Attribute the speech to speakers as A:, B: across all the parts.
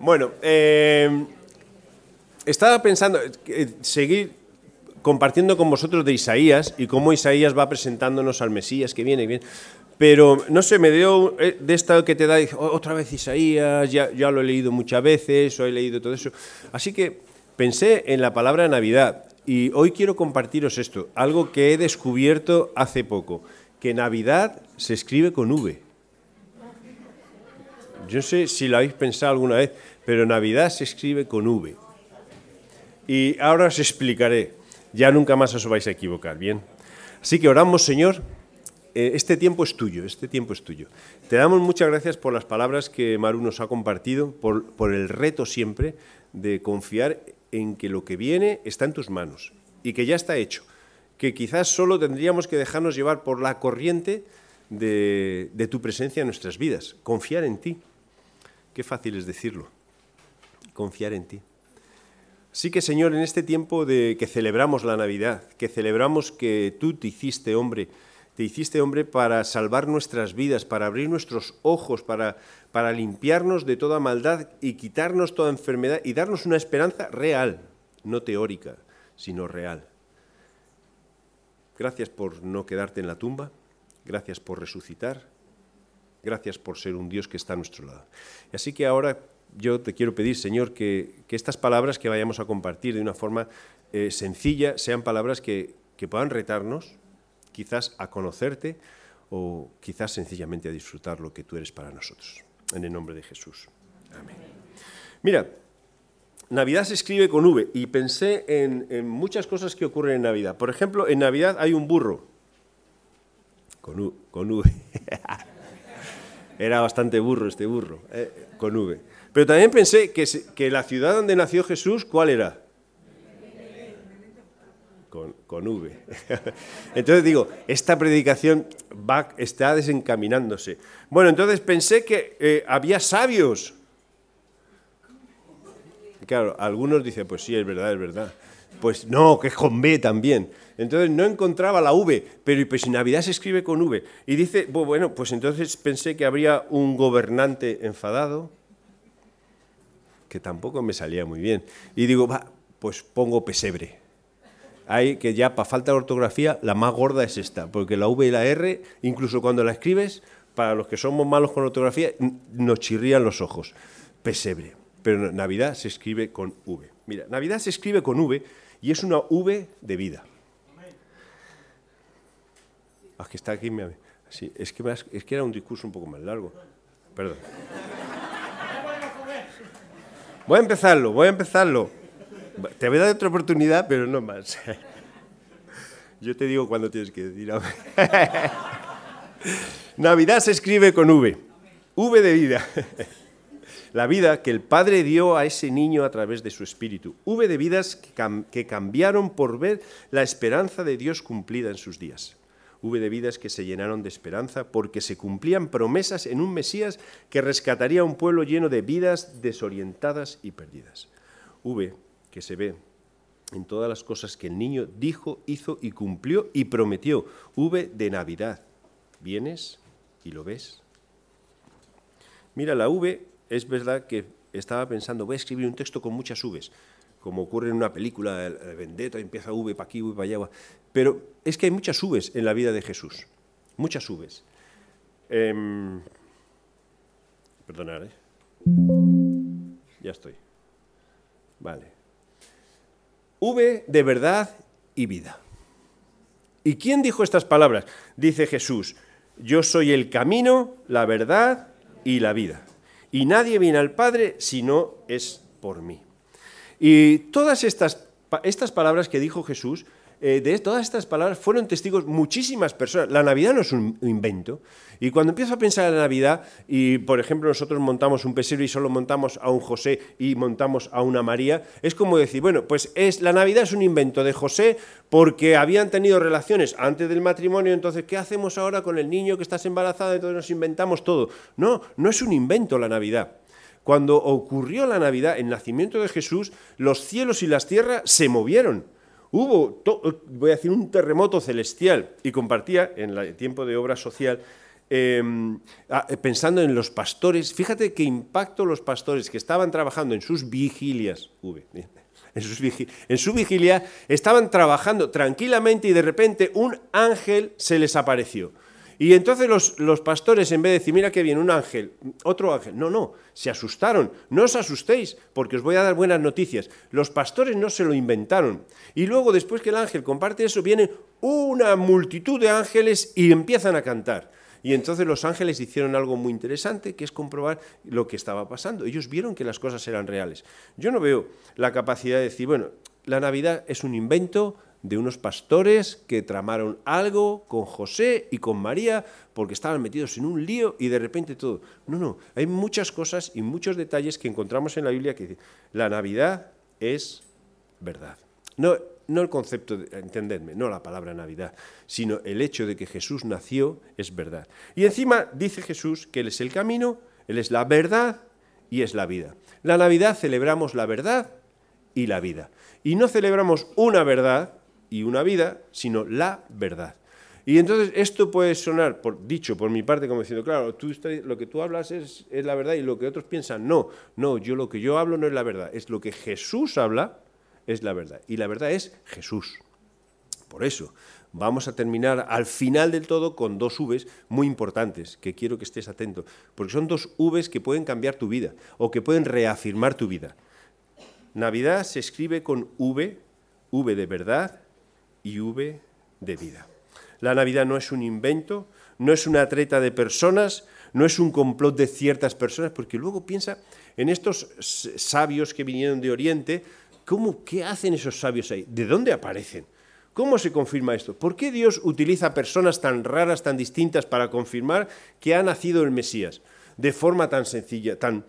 A: Bueno, eh, estaba pensando eh, seguir compartiendo con vosotros de Isaías y cómo Isaías va presentándonos al Mesías que viene. bien. Pero no sé, me dio eh, de esta que te da otra vez Isaías, ya, ya lo he leído muchas veces, o he leído todo eso. Así que pensé en la palabra Navidad y hoy quiero compartiros esto, algo que he descubierto hace poco, que Navidad se escribe con V. Yo sé si lo habéis pensado alguna vez, pero Navidad se escribe con V. Y ahora os explicaré. Ya nunca más os vais a equivocar, ¿bien? Así que oramos, Señor. Eh, este tiempo es tuyo, este tiempo es tuyo. Te damos muchas gracias por las palabras que Maru nos ha compartido, por, el reto siempre de confiar en que lo que viene está en tus manos y que ya está hecho. Que quizás solo tendríamos que dejarnos llevar por la corriente de tu presencia en nuestras vidas. Confiar en ti. Qué fácil es decirlo. Confiar en ti. Sí que, Señor, en este tiempo de que celebramos la Navidad, que celebramos que tú te hiciste hombre, te hiciste hombre para salvar nuestras vidas, para abrir nuestros ojos, para, para limpiarnos de toda maldad y quitarnos toda enfermedad y darnos una esperanza real, no teórica, sino real. Gracias por no quedarte en la tumba, gracias por resucitar, gracias por ser un Dios que está a nuestro lado. Y así que ahora yo te quiero pedir, Señor, que, estas palabras que vayamos a compartir de una forma eh, sencilla sean palabras que, puedan retarnos, quizás a conocerte o quizás sencillamente a disfrutar lo que tú eres para nosotros. En el nombre de Jesús. Amén. Mira, Navidad se escribe con V y pensé en, muchas cosas que ocurren en Navidad. Por ejemplo, en Navidad hay un burro. Con, con V. Era bastante burro este burro, eh, con V. Pero también pensé que, que la ciudad donde nació Jesús, ¿cuál era? Con, con, V. Entonces digo, esta predicación va, está desencaminándose. Bueno, entonces pensé que eh, había sabios. Claro, algunos dicen, pues sí, es verdad, es verdad. Pues no, que es con B también. Entonces no encontraba la V, pero pues Navidad se escribe con V. Y dice, bueno, pues entonces pensé que habría un gobernante enfadado, que tampoco me salía muy bien. Y digo, pues pongo pesebre. Hay que ya, para falta de ortografía, la más gorda es esta, porque la V y la R, incluso cuando la escribes, para los que somos malos con ortografía, nos chirrían los ojos. Pesebre. Pero Navidad se escribe con V. Mira, Navidad se escribe con V y es una V de vida. Ah, que está aquí, sí, es, que era un discurso un poco más largo. Perdón. Voy a empezarlo, voy a empezarlo. Te voy a dar otra oportunidad, pero no más. Yo te digo cuándo tienes que decir. Navidad se escribe con V. V de vida. La vida que el Padre dio a ese niño a través de su espíritu. V de vidas que cambiaron por ver la esperanza de Dios cumplida en sus días. V de vidas que se llenaron de esperanza porque se cumplían promesas en un Mesías que rescataría a un pueblo lleno de vidas desorientadas y perdidas. V que se ve en todas las cosas que el niño dijo, hizo y cumplió y prometió. V de Navidad. ¿Vienes y lo ves? Mira, la V es verdad que estaba pensando, voy a escribir un texto con muchas Vs como ocurre en una película, el Vendetta, empieza V para aquí, V para allá. Pero es que hay muchas Vs en la vida de Jesús, muchas Vs. Eh, perdonad, ¿eh? Ya estoy. Vale. V de verdad y vida. ¿Y quién dijo estas palabras? Dice Jesús, yo soy el camino, la verdad y la vida. Y nadie viene al Padre si no es por mí. Y todas estas, estas palabras que dijo Jesús, eh, de todas estas palabras fueron testigos muchísimas personas. La Navidad no es un invento. Y cuando empiezo a pensar en la Navidad, y por ejemplo nosotros montamos un pesebre y solo montamos a un José y montamos a una María, es como decir, bueno, pues es, la Navidad es un invento de José porque habían tenido relaciones antes del matrimonio, entonces, ¿qué hacemos ahora con el niño que estás embarazada? Entonces nos inventamos todo. No, no es un invento la Navidad. Cuando ocurrió la Navidad, el nacimiento de Jesús, los cielos y las tierras se movieron. Hubo, voy a decir, un terremoto celestial. Y compartía en el tiempo de obra social em, pensando en los pastores, fíjate qué impacto los pastores que estaban trabajando en sus vigilias, en, su vigilia, estaban trabajando tranquilamente y de repente un ángel se les apareció. Y entonces los, pastores, en vez de decir, mira que viene un ángel, otro ángel, no, no, se asustaron. No os asustéis, porque os voy a dar buenas noticias. Los pastores no se lo inventaron. Y luego, después que el ángel comparte eso, viene una multitud de ángeles y empiezan a cantar. Y entonces los ángeles hicieron algo muy interesante, que es comprobar lo que estaba pasando. Ellos vieron que las cosas eran reales. Yo no veo la capacidad de decir, bueno, la Navidad es un invento de unos pastores que tramaron algo con José y con María porque estaban metidos en un lío y de repente todo. No, no, hay muchas cosas y muchos detalles que encontramos en la Biblia que dicen, la Navidad es verdad. No, no el concepto, de, entendedme, no la palabra Navidad, sino el hecho de que Jesús nació es verdad. Y encima dice Jesús que Él es el camino, Él es la verdad y es la vida. La Navidad celebramos la verdad y la vida. Y no celebramos una verdad, y una vida, sino la verdad. Y entonces esto puede sonar, dicho por mi parte, como diciendo, claro, tú, lo que tú hablas es, es, la verdad y lo que otros piensan, no, no, yo lo que yo hablo no es la verdad, es lo que Jesús habla, es la verdad. Y la verdad es Jesús. Por eso, vamos a terminar al final del todo con dos Vs muy importantes, que quiero que estés atento, porque son dos Vs que pueden cambiar tu vida o que pueden reafirmar tu vida. Navidad se escribe con V, V de verdad, y V de vida. La Navidad no es un invento, no es una treta de personas, no es un complot de ciertas personas, porque luego piensa en estos sabios que vinieron de Oriente, ¿cómo, ¿qué hacen esos sabios ahí? ¿De dónde aparecen? ¿Cómo se confirma esto? ¿Por qué Dios utiliza personas tan raras, tan distintas para confirmar que ha nacido el Mesías de forma tan sencilla, tan...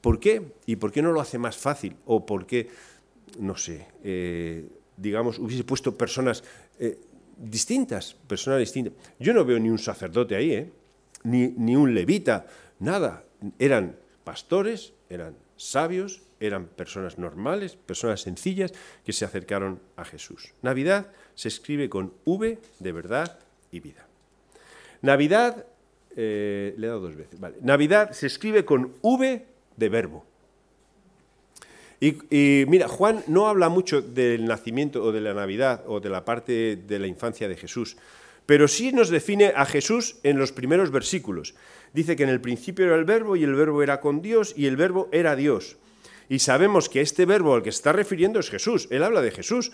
A: ¿Por qué? ¿Y por qué no lo hace más fácil? ¿O por qué, no sé, eh, digamos, hubiese puesto personas eh, distintas, personas distintas. Yo no veo ni un sacerdote ahí, ¿eh? ni, ni un levita, nada. Eran pastores, eran sabios, eran personas normales, personas sencillas que se acercaron a Jesús. Navidad se escribe con V de verdad y vida. Navidad, eh, le he dado dos veces, vale. Navidad se escribe con V de verbo. Y, mira, Juan no habla mucho del nacimiento o de la Navidad o de la parte de la infancia de Jesús, pero sí nos define a Jesús en los primeros versículos. Dice que en el principio era el verbo y el verbo era con Dios y el verbo era Dios. Y sabemos que este verbo al que está refiriendo es Jesús. Él habla de Jesús.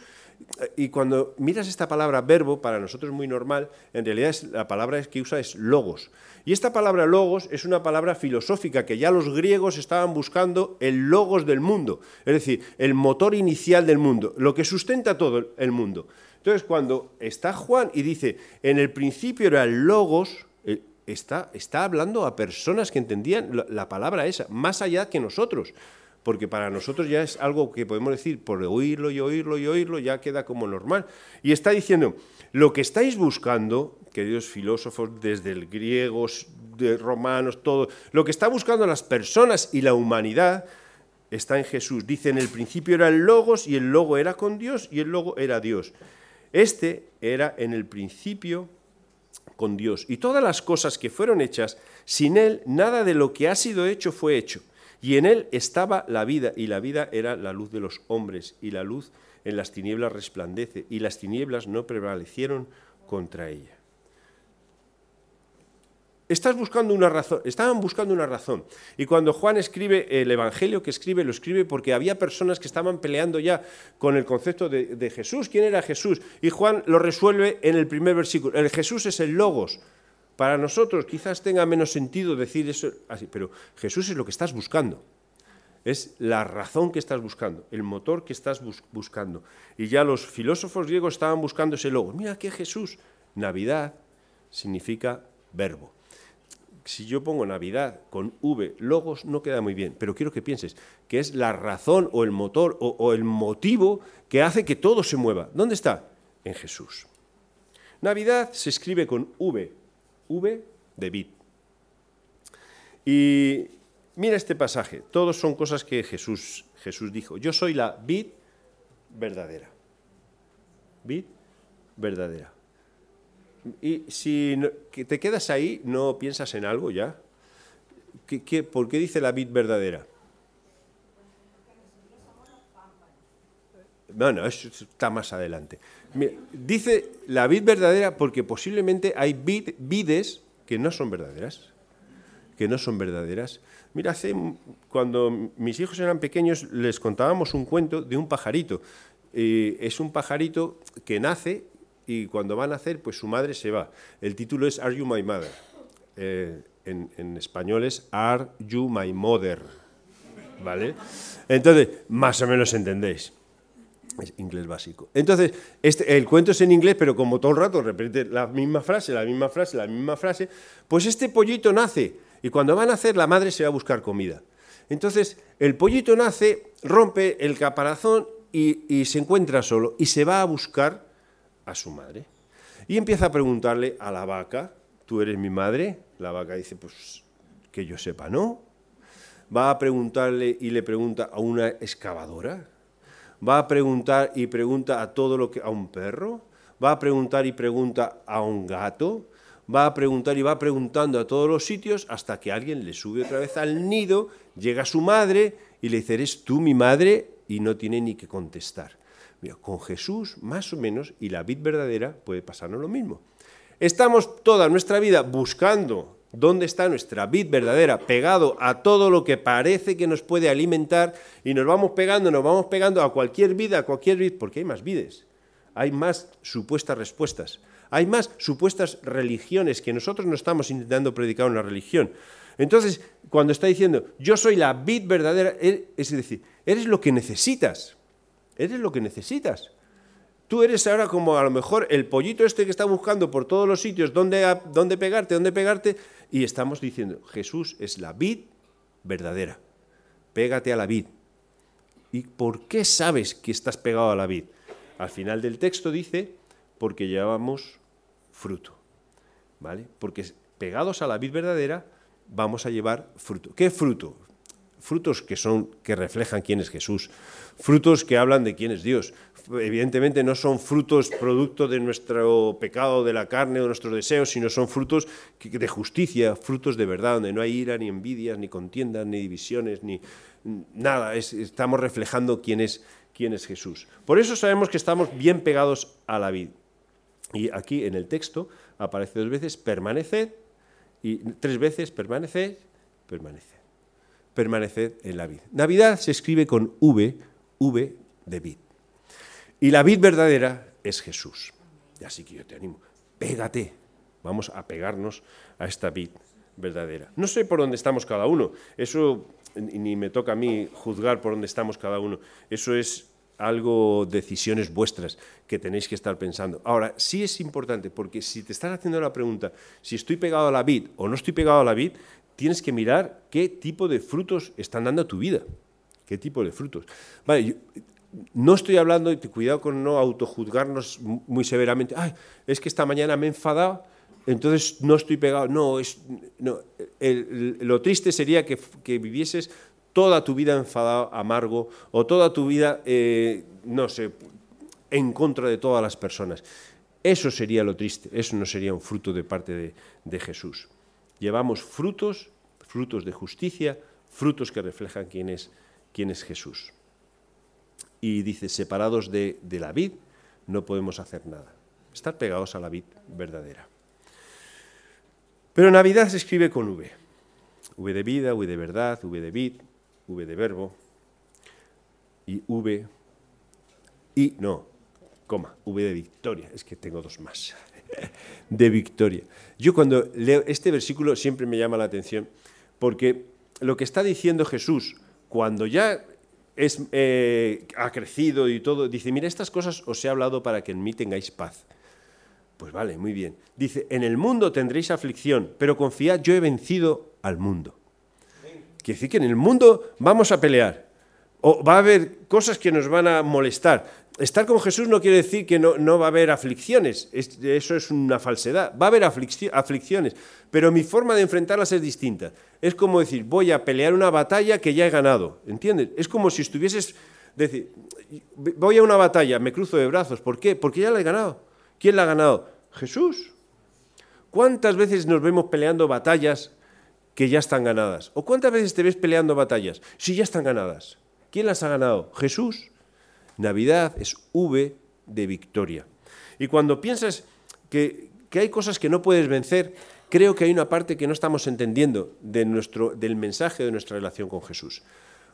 A: Y cuando miras esta palabra verbo, para nosotros es muy normal, en realidad la palabra que usa es logos. Y esta palabra logos es una palabra filosófica que ya los griegos estaban buscando el logos del mundo, es decir, el motor inicial del mundo, lo que sustenta todo el mundo. Entonces, cuando está Juan y dice, en el principio era el logos, eh, está, está hablando a personas que entendían la palabra esa, más allá que nosotros porque para nosotros ya es algo que podemos decir por oírlo y oírlo y oírlo, ya queda como normal. Y está diciendo, lo que estáis buscando, queridos filósofos, desde el griego, de romanos, todo, lo que está buscando las personas y la humanidad está en Jesús. Dice, en el principio era el logos y el logo era con Dios y el logo era Dios. Este era en el principio con Dios. Y todas las cosas que fueron hechas, sin Él, nada de lo que ha sido hecho fue hecho. Y en él estaba la vida, y la vida era la luz de los hombres, y la luz en las tinieblas resplandece, y las tinieblas no prevalecieron contra ella. Estaban buscando una razón. Y cuando Juan escribe el Evangelio que escribe, lo escribe porque había personas que estaban peleando ya con el concepto de, de Jesús. ¿Quién era Jesús? Y Juan lo resuelve en el primer versículo. El Jesús es el Logos, para nosotros quizás tenga menos sentido decir eso así, pero Jesús es lo que estás buscando. Es la razón que estás buscando, el motor que estás buscando. Y ya los filósofos griegos estaban buscando ese logo. Mira que Jesús, Navidad significa verbo. Si yo pongo Navidad con V, logos, no queda muy bien, pero quiero que pienses que es la razón o el motor o, o el motivo que hace que todo se mueva. ¿Dónde está? En Jesús. Navidad se escribe con V, V de vid. Y mira este pasaje, todos son cosas que Jesús, Jesús dijo. Yo soy la vid verdadera. Vid verdadera. Y si te quedas ahí, ¿no piensas en algo ya? ¿Qué, por qué dice la vid verdadera? No, no, eso está más adelante. Dice la vid verdadera porque posiblemente hay vides que no son verdaderas. Que no son verdaderas. Mira, hace, cuando mis hijos eran pequeños les contábamos un cuento de un pajarito. es un pajarito que nace y cuando va a nacer, pues su madre se va. El título es Are You My Mother? Eh, en, español es Are You My Mother? ¿Vale? Entonces, más o menos entendéis. Es inglés básico. Entonces, este, el cuento es en inglés, pero como todo el rato repite la misma frase, la misma frase, la misma frase, pues este pollito nace y cuando va a nacer la madre se va a buscar comida. Entonces, el pollito nace, rompe el caparazón y, y se encuentra solo y se va a buscar a su madre. Y empieza a preguntarle a la vaca, ¿tú eres mi madre? La vaca dice, pues que yo sepa, no. Va a preguntarle y le pregunta a una excavadora. Va a preguntar y pregunta a todo lo que a un perro. Va a preguntar y pregunta a un gato. Va a preguntar y va preguntando a todos los sitios hasta que alguien le sube otra vez al nido, llega su madre y le dice, ¿eres tú mi madre? Y no tiene ni que contestar con Jesús, más o menos, y la vid verdadera puede pasarnos lo mismo. Estamos toda nuestra vida buscando dónde está nuestra vid verdadera, pegado a todo lo que parece que nos puede alimentar, y nos vamos pegando, nos vamos pegando a cualquier vida, a cualquier vid, porque hay más vides, hay más supuestas respuestas, hay más supuestas religiones que nosotros no estamos intentando predicar una religión. Entonces, cuando está diciendo, yo soy la vid verdadera, es decir, eres lo que necesitas. Eres lo que necesitas. Tú eres ahora como a lo mejor el pollito este que está buscando por todos los sitios dónde, dónde pegarte, dónde pegarte, y estamos diciendo, Jesús es la vid verdadera. Pégate a la vid. ¿Y por qué sabes que estás pegado a la vid? Al final del texto dice, porque llevamos fruto. ¿Vale? Porque pegados a la vid verdadera vamos a llevar fruto. ¿Qué fruto? Frutos que son que reflejan quién es Jesús, frutos que hablan de quién es Dios. Evidentemente no son frutos producto de nuestro pecado de la carne o de nuestros deseos, sino son frutos de justicia, frutos de verdad, donde no hay ira, ni envidias, ni contiendas, ni divisiones, ni nada. estamos reflejando quién es, quién es Jesús. Por eso sabemos que estamos bien pegados a la vida. Y aquí en el texto aparece dos veces permaneced y tres veces permaneced, permaneced permaneced en la vid. Navidad se escribe con V, V de vid. Y la vid verdadera es Jesús. Y así que yo te animo, pégate, vamos a pegarnos a esta vid verdadera. No sé por dónde estamos cada uno, eso ni me toca a mí juzgar por dónde estamos cada uno, eso es algo, decisiones vuestras que tenéis que estar pensando. Ahora, sí es importante, porque si te están haciendo la pregunta, si estoy pegado a la vid o no estoy pegado a la vid, tienes que mirar qué tipo de frutos están dando a tu vida. ¿Qué tipo de frutos? Vale, no estoy hablando, cuidado con no autojuzgarnos muy severamente, es que esta mañana me he enfadado, entonces no estoy pegado. No, es, no lo triste sería que, vivieses toda tu vida enfadado, amargo, o toda tu vida, eh, no sé, en contra de todas las personas. Eso sería lo triste, eso no sería un fruto de parte de Jesús llevamos frutos, frutos de justicia, frutos que reflejan quién es, quién es Jesús. Y dice, separados de, la vid, no podemos hacer nada. Estar pegados a la vid verdadera. Pero Navidad se escribe con V. V de vida, V de verdad, V de vid, V de verbo. Y V, y no, coma, V de victoria. Es que tengo dos más. de victoria. Yo cuando leo este versículo siempre me llama la atención porque lo que está diciendo Jesús cuando ya es, eh, ha crecido y todo, dice, mira, estas cosas os he hablado para que en mí tengáis paz. Pues vale, muy bien. Dice, en el mundo tendréis aflicción, pero confiad, yo he vencido al mundo. Quiere decir que en el mundo vamos a pelear, o va a haber cosas que nos van a molestar, estar con Jesús no quiere decir que no, va a haber aflicciones, eso es una falsedad, va a haber aflicciones, pero mi forma de enfrentarlas es distinta. Es como decir, voy a pelear una batalla que ya he ganado, ¿entiendes? Es como si estuvieses, decir, voy a una batalla, me cruzo de brazos, ¿por qué? Porque ya la he ganado. ¿Quién la ha ganado? Jesús. ¿Cuántas veces nos vemos peleando batallas que ya están ganadas? ¿O cuántas veces te ves peleando batallas si ya están ganadas? ¿Quién las ha ganado? Jesús. Navidad es V de victoria. Y cuando piensas que, hay cosas que no puedes vencer, creo que hay una parte que no estamos entendiendo nuestro, del mensaje de nuestra relación con Jesús.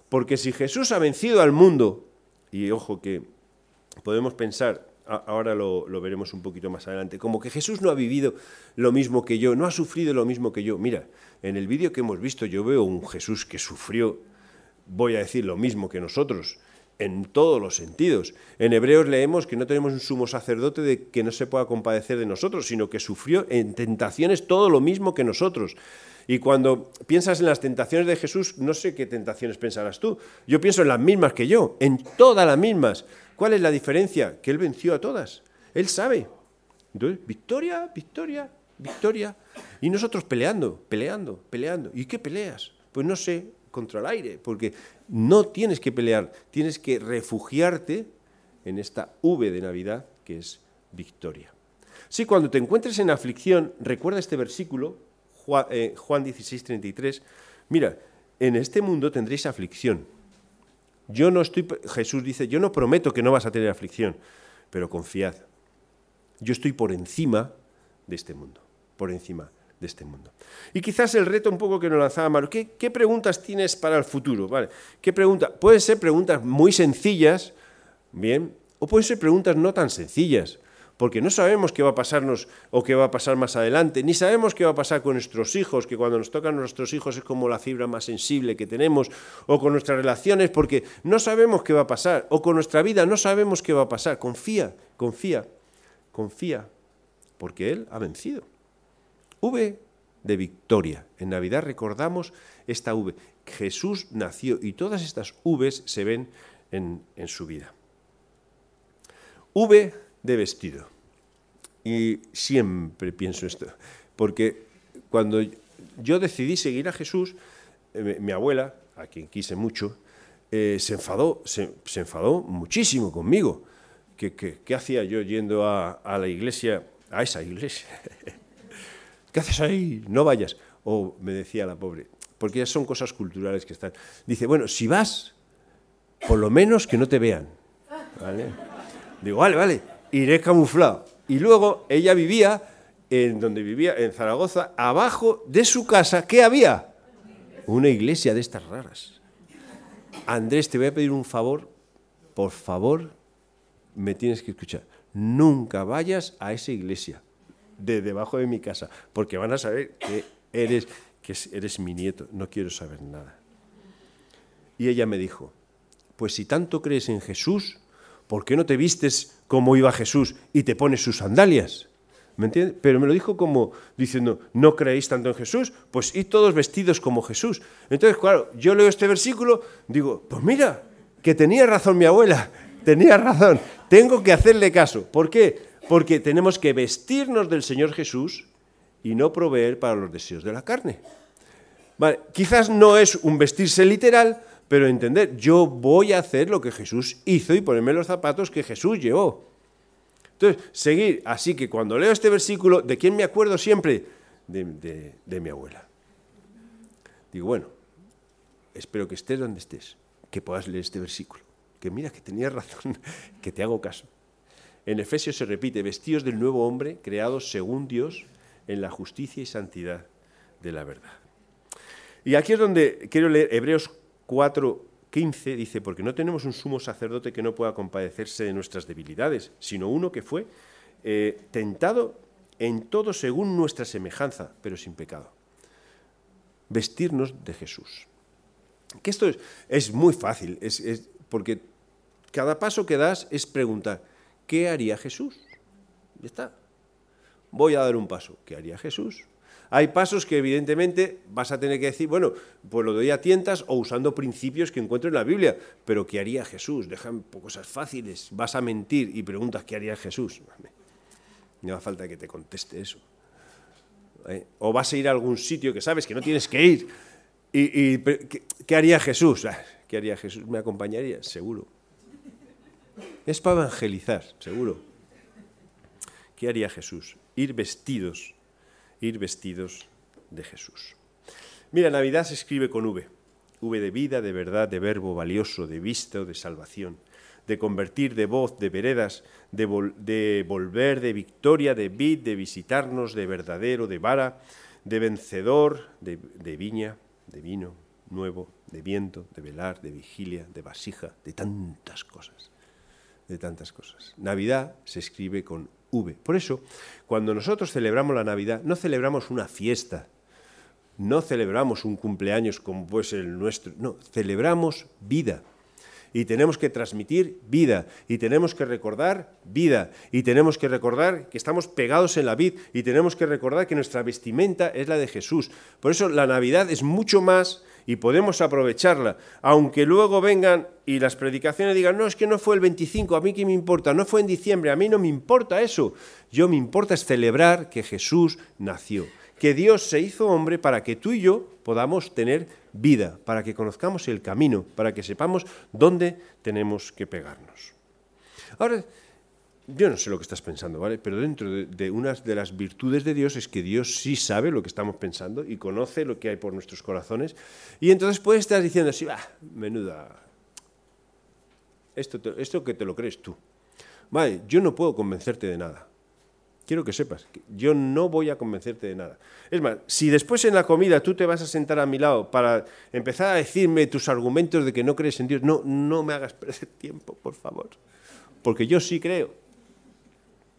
A: Porque si Jesús ha vencido al mundo, y ojo que podemos pensar, ahora lo, veremos un poquito más adelante, como que Jesús no ha vivido lo mismo que yo, no ha sufrido lo mismo que yo. Mira, en el vídeo que hemos visto yo veo un Jesús que sufrió, voy a decir lo mismo que nosotros, en todos los sentidos. En Hebreos leemos que no tenemos un sumo sacerdote de que no se pueda compadecer de nosotros, sino que sufrió en tentaciones todo lo mismo que nosotros. Y cuando piensas en las tentaciones de Jesús, no sé qué tentaciones pensarás tú. Yo pienso en las mismas que yo, en todas las mismas. ¿Cuál es la diferencia? Que Él venció a todas. Él sabe. Entonces, victoria, victoria, victoria. Y nosotros peleando, peleando, peleando. ¿Y qué peleas? Pues no sé, contra el aire, porque no tienes que pelear, tienes que refugiarte en esta V de Navidad que es victoria. Sí, cuando te encuentres en aflicción, recuerda este versículo, Juan, 16, 33, mira, en este mundo tendréis aflicción. Yo no estoy, Jesús dice, yo no prometo que no vas a tener aflicción, pero confiad. Yo estoy por encima de este mundo, por encima de este mundo. Y quizás el reto un poco que nos lanzaba Mario, ¿qué, ¿qué, preguntas tienes para el futuro? ¿Vale? ¿Qué pregunta? Pueden ser preguntas muy sencillas, bien, o pueden ser preguntas no tan sencillas, porque no sabemos qué va a pasarnos o qué va a pasar más adelante, ni sabemos qué va a pasar con nuestros hijos, que cuando nos tocan nuestros hijos es como la fibra más sensible que tenemos, o con nuestras relaciones, porque no sabemos qué va a pasar, o con nuestra vida no sabemos qué va a pasar. Confía, confía, confía, porque Él ha vencido. V de victoria. En Navidad recordamos esta V. Jesús nació y todas estas Vs se ven en, su vida. V de vestido. Y siempre pienso esto, porque cuando yo decidí seguir a Jesús, eh, mi abuela, a quien quise mucho, eh, se, enfadó, se, enfadó muchísimo conmigo. ¿Qué, hacía yo yendo a, a la iglesia, a esa iglesia? ¿qué haces ahí? No vayas. O me decía la pobre, porque ya son cosas culturales que están. Dice, bueno, si vas, por lo menos que no te vean. ¿Vale? Digo, vale, vale, iré camuflado. Y luego ella vivía en donde vivía, en Zaragoza, abajo de su casa, ¿qué había? Una iglesia de estas raras. Andrés, te voy a pedir un favor, por favor, me tienes que escuchar. Nunca vayas a esa iglesia de debajo de mi casa, porque van a saber que eres, que eres mi nieto, no quiero saber nada. Y ella me dijo, pues si tanto crees en Jesús, ¿por qué no te vistes como iba Jesús y te pones sus sandalias? ¿Me entiendes? Pero me lo dijo como diciendo, ¿no creéis tanto en Jesús? Pues id todos vestidos como Jesús. Entonces, claro, yo leo este versículo, digo, pues mira, que tenía razón mi abuela, tenía razón, tengo que hacerle caso. ¿Por qué? Porque tenemos que vestirnos del Señor Jesús y no proveer para los deseos de la carne. quizás no es un vestirse literal, pero entender, yo voy a hacer lo que Jesús hizo y ponerme los zapatos que Jesús llevó. Entonces, seguir. Así que cuando leo este versículo, ¿de quién me acuerdo siempre? De, de mi abuela. Digo, bueno, espero que estés donde estés, que puedas leer este versículo. Que mira, que tenías razón, que te hago caso. En Efesios se repite, vestidos del nuevo hombre, creados según Dios en la justicia y santidad de la verdad. Y aquí es donde quiero leer Hebreos 4, 15, dice, porque no tenemos un sumo sacerdote que no pueda compadecerse de nuestras debilidades, sino uno que fue eh, tentado en todo según nuestra semejanza, pero sin pecado. Vestirnos de Jesús. Que esto es, muy fácil, es, porque cada paso que das es preguntar, ¿qué haría Jesús? Ya está. Voy a dar un paso. ¿Qué haría Jesús? Hay pasos que evidentemente vas a tener que decir, bueno, pues lo doy a tientas o usando principios que encuentro en la Biblia, pero ¿qué haría Jesús? Dejan cosas fáciles, vas a mentir y preguntas ¿qué haría Jesús? No hace falta que te conteste eso. ¿Eh? O vas a ir a algún sitio que sabes que no tienes que ir y, ¿qué haría Jesús? Ah, ¿Qué haría Jesús? ¿Me acompañaría? Seguro. Es para evangelizar, seguro. ¿Qué haría Jesús? Ir vestidos ir vestidos de Jesús. Mira, Navidad se escribe con V. V de vida, de verdad, de verbo valioso, de vista o de salvación, de convertir, de voz, de veredas, de, volver, de victoria, de vid, de visitarnos, de verdadero, de vara, de vencedor, de, de viña, de vino nuevo, de viento, de velar, de vigilia, de vasija, de tantas cosas, de tantas cosas. Navidad se escribe con V. Por eso, cuando nosotros celebramos la Navidad, no celebramos una fiesta, no celebramos un cumpleaños como el nuestro, no, celebramos vida. Y tenemos que transmitir vida, y tenemos que recordar vida, y tenemos que recordar que estamos pegados en la vid, y tenemos que recordar que nuestra vestimenta es la de Jesús. Por eso la Navidad es mucho más y podemos aprovecharla, aunque luego vengan y las predicaciones digan, no, es que no fue el 25, a mí qué me importa, no fue en diciembre, a mí no me importa eso, yo me importa es celebrar que Jesús nació, que Dios se hizo hombre para que tú y yo podamos tener vida, para que conozcamos el camino, para que sepamos dónde tenemos que pegarnos. Ahora, yo no sé lo que estás pensando, ¿vale? Pero dentro de, de, unas de las virtudes de Dios es que Dios sí sabe lo que estamos pensando y conoce lo que hay por nuestros corazones. Y entonces puedes estar diciendo así, va, menuda, esto, esto que te lo crees tú. Vale, yo no puedo convencerte de nada. Quiero que sepas, que yo no voy a convencerte de nada. Es más, si después en la comida tú te vas a sentar a mi lado para empezar a decirme tus argumentos de que no crees en Dios, no, no me hagas perder tiempo, por favor. Porque yo sí creo.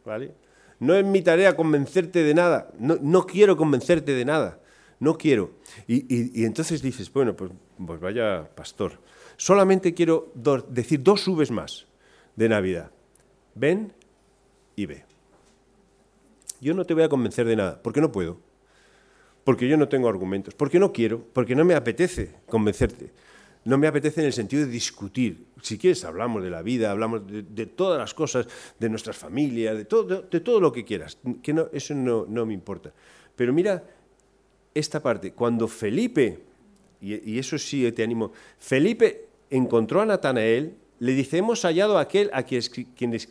A: ¿vale? No es mi tarea convencerte de nada, no, quiero convencerte de nada, no quiero. Y, entonces dices, bueno, pues, pues, vaya pastor, solamente quiero decir dos subes más de Navidad. Ven y ve. Yo no te voy a convencer de nada, porque no puedo, porque yo no tengo argumentos, porque no quiero, porque no me apetece convencerte no me apetece en el sentido de discutir. Si quieres, hablamos de la vida, hablamos de, todas las cosas, de nuestras familias, de todo, de, todo lo que quieras. Que eso no, no, me importa. Pero mira esta parte. Cuando Felipe, y, eso sí te animo, Felipe encontró a Natanael, le dice, hemos hallado a aquel a quien,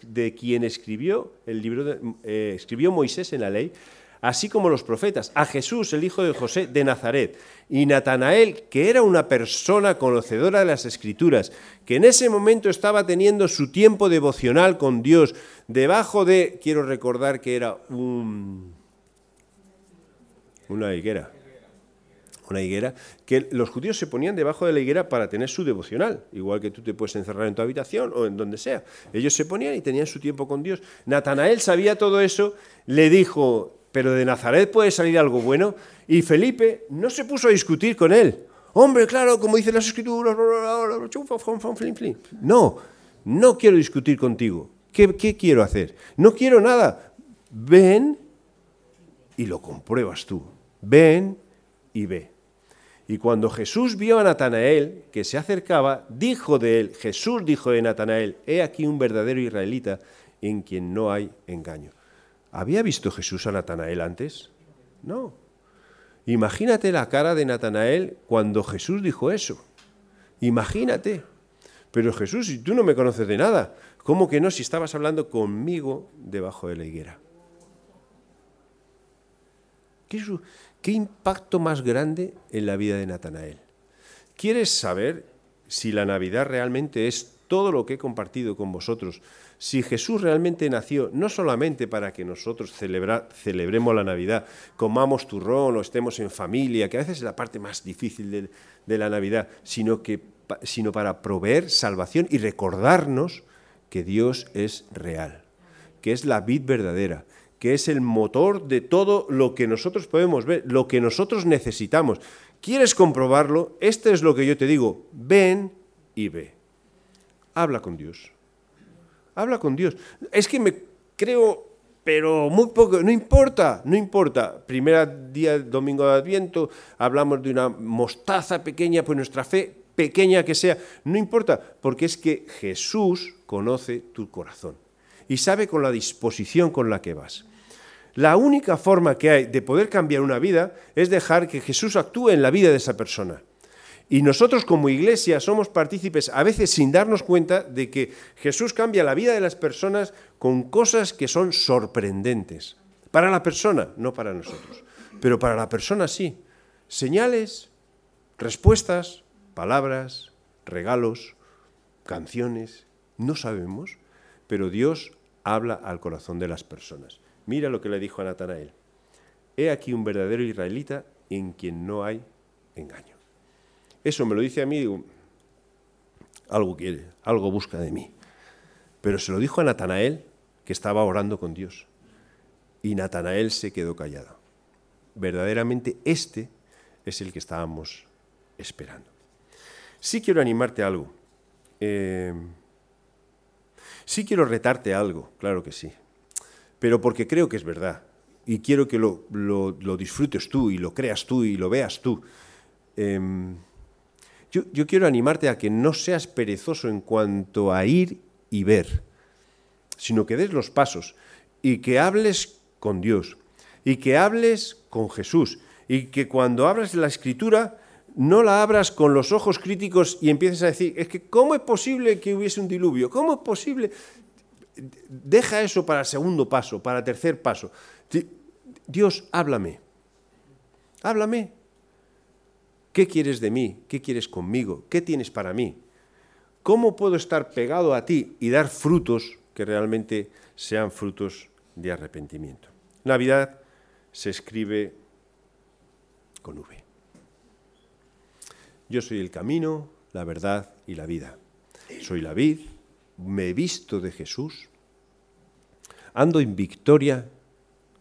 A: de quien escribió el libro de, eh, escribió Moisés en la ley, así como los profetas, a Jesús, el hijo de José de Nazaret, y Natanael, que era una persona conocedora de las Escrituras, que en ese momento estaba teniendo su tiempo devocional con Dios, debajo de, quiero recordar que era un, una higuera, una higuera, que los judíos se ponían debajo de la higuera para tener su devocional, igual que tú te puedes encerrar en tu habitación o en donde sea. Ellos se ponían y tenían su tiempo con Dios. Natanael sabía todo eso, le dijo, pero de Nazaret puede salir algo bueno. Y Felipe no se puso a discutir con él. Hombre, claro, como dicen las escrituras, no, no quiero discutir contigo. ¿Qué, ¿Qué, quiero hacer? No quiero nada. Ven y lo compruebas tú. Ven y ve. Y cuando Jesús vio a Natanael que se acercaba, dijo de él, Jesús dijo de Natanael, he aquí un verdadero israelita en quien no hay engaño. ¿Había visto Jesús a Natanael antes? No. Imagínate la cara de Natanael cuando Jesús dijo eso. Imagínate. Pero Jesús, si tú no me conoces de nada, ¿cómo que no si estabas hablando conmigo debajo de la higuera? ¿Qué, ¿Qué, impacto más grande en la vida de Natanael? ¿Quieres saber si la Navidad realmente es todo lo que he compartido con vosotros si Jesús realmente nació no solamente para que nosotros celebremos la Navidad, comamos turrón o estemos en familia, que a veces es la parte más difícil de, la Navidad, sino, que, sino para proveer salvación y recordarnos que Dios es real, que es la vid verdadera, que es el motor de todo lo que nosotros podemos ver, lo que nosotros necesitamos. ¿Quieres comprobarlo? Este es lo que yo te digo, ven y ve. Habla con Dios habla con Dios. Es que me creo, pero muy poco, no importa, no importa. Primer día, domingo de Adviento, hablamos de una mostaza pequeña, pues nuestra fe pequeña que sea, no importa, porque es que Jesús conoce tu corazón y sabe con la disposición con la que vas. La única forma que hay de poder cambiar una vida es dejar que Jesús actúe en la vida de esa persona. Y nosotros como iglesia somos partícipes, a veces sin darnos cuenta, de que Jesús cambia la vida de las personas con cosas que son sorprendentes. Para la persona, no para nosotros. pero para la persona sí. Señales, respuestas, palabras, regalos, canciones, no sabemos, pero Dios habla al corazón de las personas. Mira lo que le dijo a Natanael. He aquí un verdadero israelita en quien no hay engaño. Eso me lo dice a mí, digo, algo quiere, algo busca de mí. Pero se lo dijo a Natanael, que estaba orando con Dios. Y Natanael se quedó callado. Verdaderamente este es el que estábamos esperando. Sí quiero animarte a algo. Eh, sí quiero retarte algo, claro que sí. Pero porque creo que es verdad. Y quiero que lo, disfrutes tú y lo creas tú y lo veas tú. Em, yo, yo quiero animarte a que no seas perezoso en cuanto a ir y ver, sino que des los pasos y que hables con Dios y que hables con Jesús y que cuando abras la escritura no la abras con los ojos críticos y empieces a decir, es que ¿cómo es posible que hubiese un diluvio? ¿Cómo es posible? Deja eso para el segundo paso, para el tercer paso. Dios, háblame. Háblame. ¿Qué quieres de mí? ¿Qué quieres conmigo? ¿Qué tienes para mí? ¿Cómo puedo estar pegado a ti y dar frutos que realmente sean frutos de arrepentimiento? Navidad se escribe con V. Yo soy el camino, la verdad y la vida. Soy la vid, me he visto de Jesús, ando en victoria,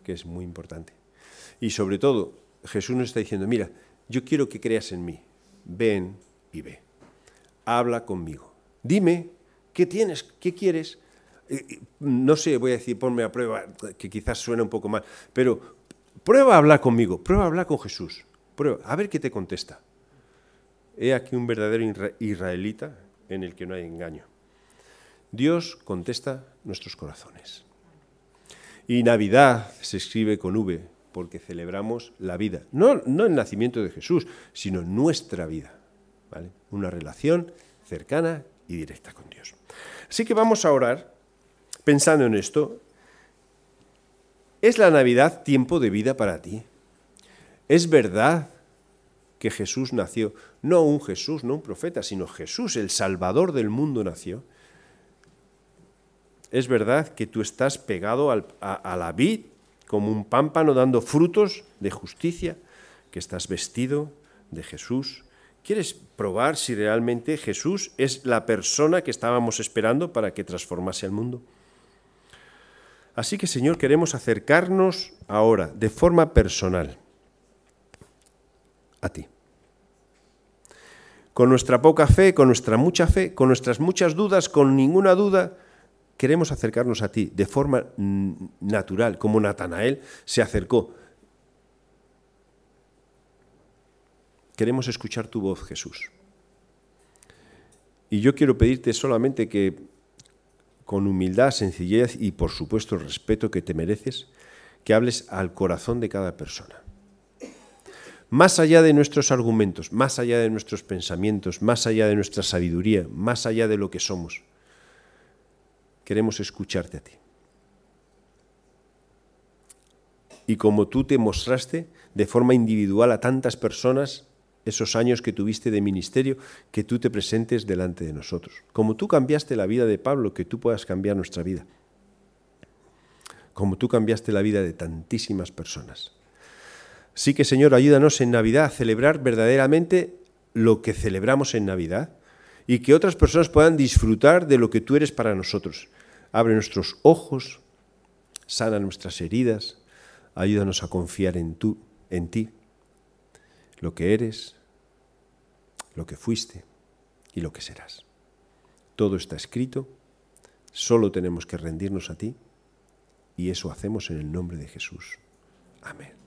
A: que es muy importante. Y sobre todo, Jesús nos está diciendo, mira, yo quiero que creas en mí, ven y ve, habla conmigo, dime qué tienes, qué quieres. Eh, eh, no sé, voy a decir, ponme a prueba, que quizás suena un poco mal, pero prueba a hablar conmigo, prueba a hablar con Jesús, prueba, a ver qué te contesta. He aquí un verdadero israelita en el que no hay engaño. Dios contesta nuestros corazones. Y Navidad se escribe con V porque celebramos la vida. No, no el nacimiento de Jesús, sino nuestra vida. Una relación cercana y directa con Dios. Así que vamos a orar pensando en esto. ¿Es la Navidad tiempo de vida para ti? ¿Es verdad que Jesús nació? No un Jesús, no un profeta, sino Jesús, el Salvador del mundo, nació es verdad que tú estás pegado a, la vid como un pámpano dando frutos de justicia, que estás vestido de Jesús. ¿Quieres probar si realmente Jesús es la persona que estábamos esperando para que transformase el mundo? Así que, Señor, queremos acercarnos ahora de forma personal a ti. Con nuestra poca fe, con nuestra mucha fe, con nuestras muchas dudas, con ninguna duda, queremos acercarnos a ti de forma natural, como Natanael se acercó. Queremos escuchar tu voz, Jesús. Y yo quiero pedirte solamente que con humildad, sencillez y por supuesto el respeto que te mereces, que hables al corazón de cada persona. Más allá de nuestros argumentos, más allá de nuestros pensamientos, más allá de nuestra sabiduría, más allá de lo que somos queremos escucharte a ti. Y como tú te mostraste de forma individual a tantas personas esos años que tuviste de ministerio, que tú te presentes delante de nosotros. Como tú cambiaste la vida de Pablo, que tú puedas cambiar nuestra vida. Como tú cambiaste la vida de tantísimas personas. Así que Señor, ayúdanos en Navidad a celebrar verdaderamente lo que celebramos en Navidad y que otras personas puedan disfrutar de lo que tú eres para nosotros abre nuestros ojos, sana nuestras heridas, ayúdanos a confiar en, tú, en ti, lo que eres, lo que fuiste y lo que serás. Todo está escrito, solo tenemos que rendirnos a ti y eso hacemos en el nombre de Jesús. Amén.